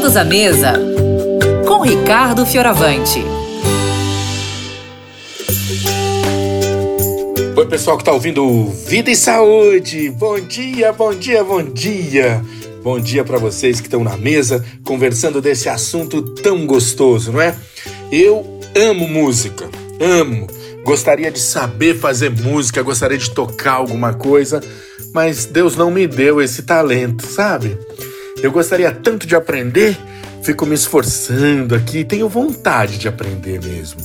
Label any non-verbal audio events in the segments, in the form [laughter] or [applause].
Todos à mesa com Ricardo Fioravante. Oi, pessoal que está ouvindo Vida e Saúde. Bom dia, bom dia, bom dia. Bom dia para vocês que estão na mesa conversando desse assunto tão gostoso, não é? Eu amo música, amo. Gostaria de saber fazer música, gostaria de tocar alguma coisa, mas Deus não me deu esse talento, sabe? Eu gostaria tanto de aprender, fico me esforçando aqui, tenho vontade de aprender mesmo.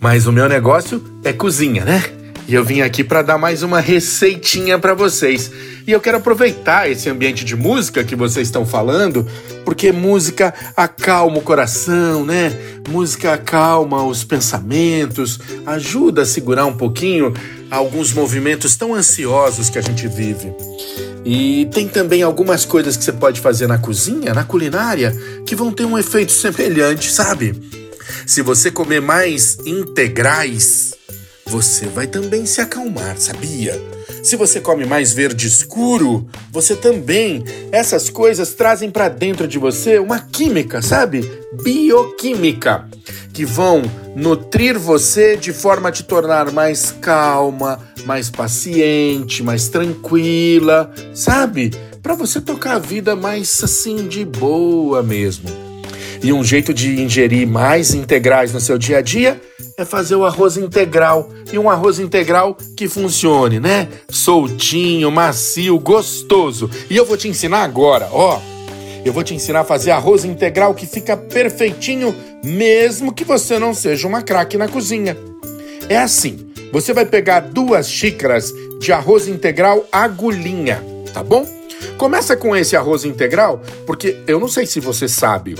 Mas o meu negócio é cozinha, né? E eu vim aqui para dar mais uma receitinha para vocês. E eu quero aproveitar esse ambiente de música que vocês estão falando, porque música acalma o coração, né? Música acalma os pensamentos, ajuda a segurar um pouquinho alguns movimentos tão ansiosos que a gente vive. E tem também algumas coisas que você pode fazer na cozinha, na culinária, que vão ter um efeito [laughs] semelhante, sabe? Se você comer mais integrais, você vai também se acalmar, sabia? Se você come mais verde escuro, você também. Essas coisas trazem para dentro de você uma química, sabe? Bioquímica, que vão nutrir você de forma a te tornar mais calma, mais paciente, mais tranquila, sabe? Para você tocar a vida mais assim de boa mesmo. E um jeito de ingerir mais integrais no seu dia a dia é fazer o arroz integral. E um arroz integral que funcione, né? Soltinho, macio, gostoso. E eu vou te ensinar agora, ó. Eu vou te ensinar a fazer arroz integral que fica perfeitinho, mesmo que você não seja uma craque na cozinha. É assim: você vai pegar duas xícaras de arroz integral agulhinha, tá bom? Começa com esse arroz integral, porque eu não sei se você sabe,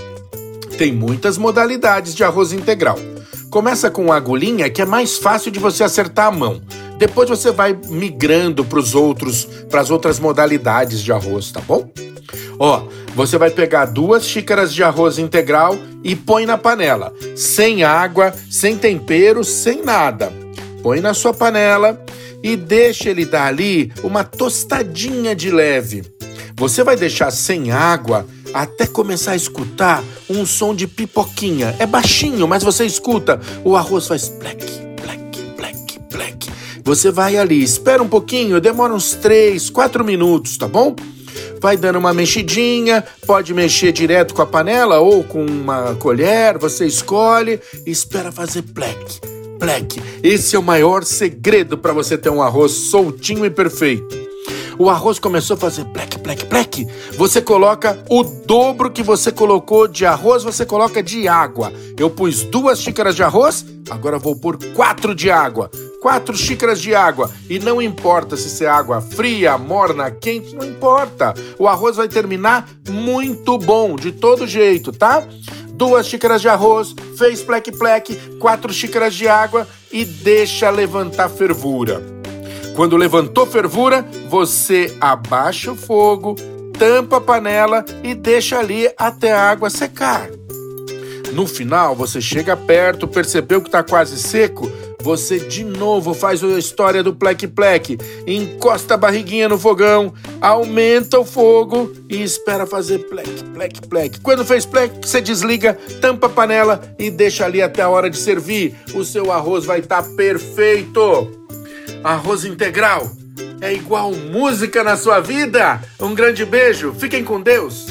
tem muitas modalidades de arroz integral. Começa com a agulhinha, que é mais fácil de você acertar a mão. Depois você vai migrando para os outros, para as outras modalidades de arroz, tá bom? Ó, você vai pegar duas xícaras de arroz integral e põe na panela, sem água, sem tempero, sem nada. Põe na sua panela e deixa ele dar ali uma tostadinha de leve. Você vai deixar sem água até começar a escutar um som de pipoquinha. É baixinho, mas você escuta. O arroz faz black, black, black, black. Você vai ali, espera um pouquinho, demora uns 3, 4 minutos, tá bom? Vai dando uma mexidinha, pode mexer direto com a panela ou com uma colher, você escolhe e espera fazer black, black. Esse é o maior segredo para você ter um arroz soltinho e perfeito o arroz começou a fazer plec, plec, plec, você coloca o dobro que você colocou de arroz, você coloca de água. Eu pus duas xícaras de arroz, agora vou pôr quatro de água. Quatro xícaras de água. E não importa se é água fria, morna, quente, não importa. O arroz vai terminar muito bom, de todo jeito, tá? duas xícaras de arroz, fez plec plec, quatro xícaras de água e deixa levantar fervura. Quando levantou fervura, você abaixa o fogo, tampa a panela e deixa ali até a água secar. No final, você chega perto, percebeu que está quase seco, você de novo faz a história do plec-plec, encosta a barriguinha no fogão, aumenta o fogo e espera fazer plec, plec, plec. Quando fez plec, você desliga, tampa a panela e deixa ali até a hora de servir. O seu arroz vai estar tá perfeito arroz integral. É igual música na sua vida. Um grande beijo, fiquem com Deus.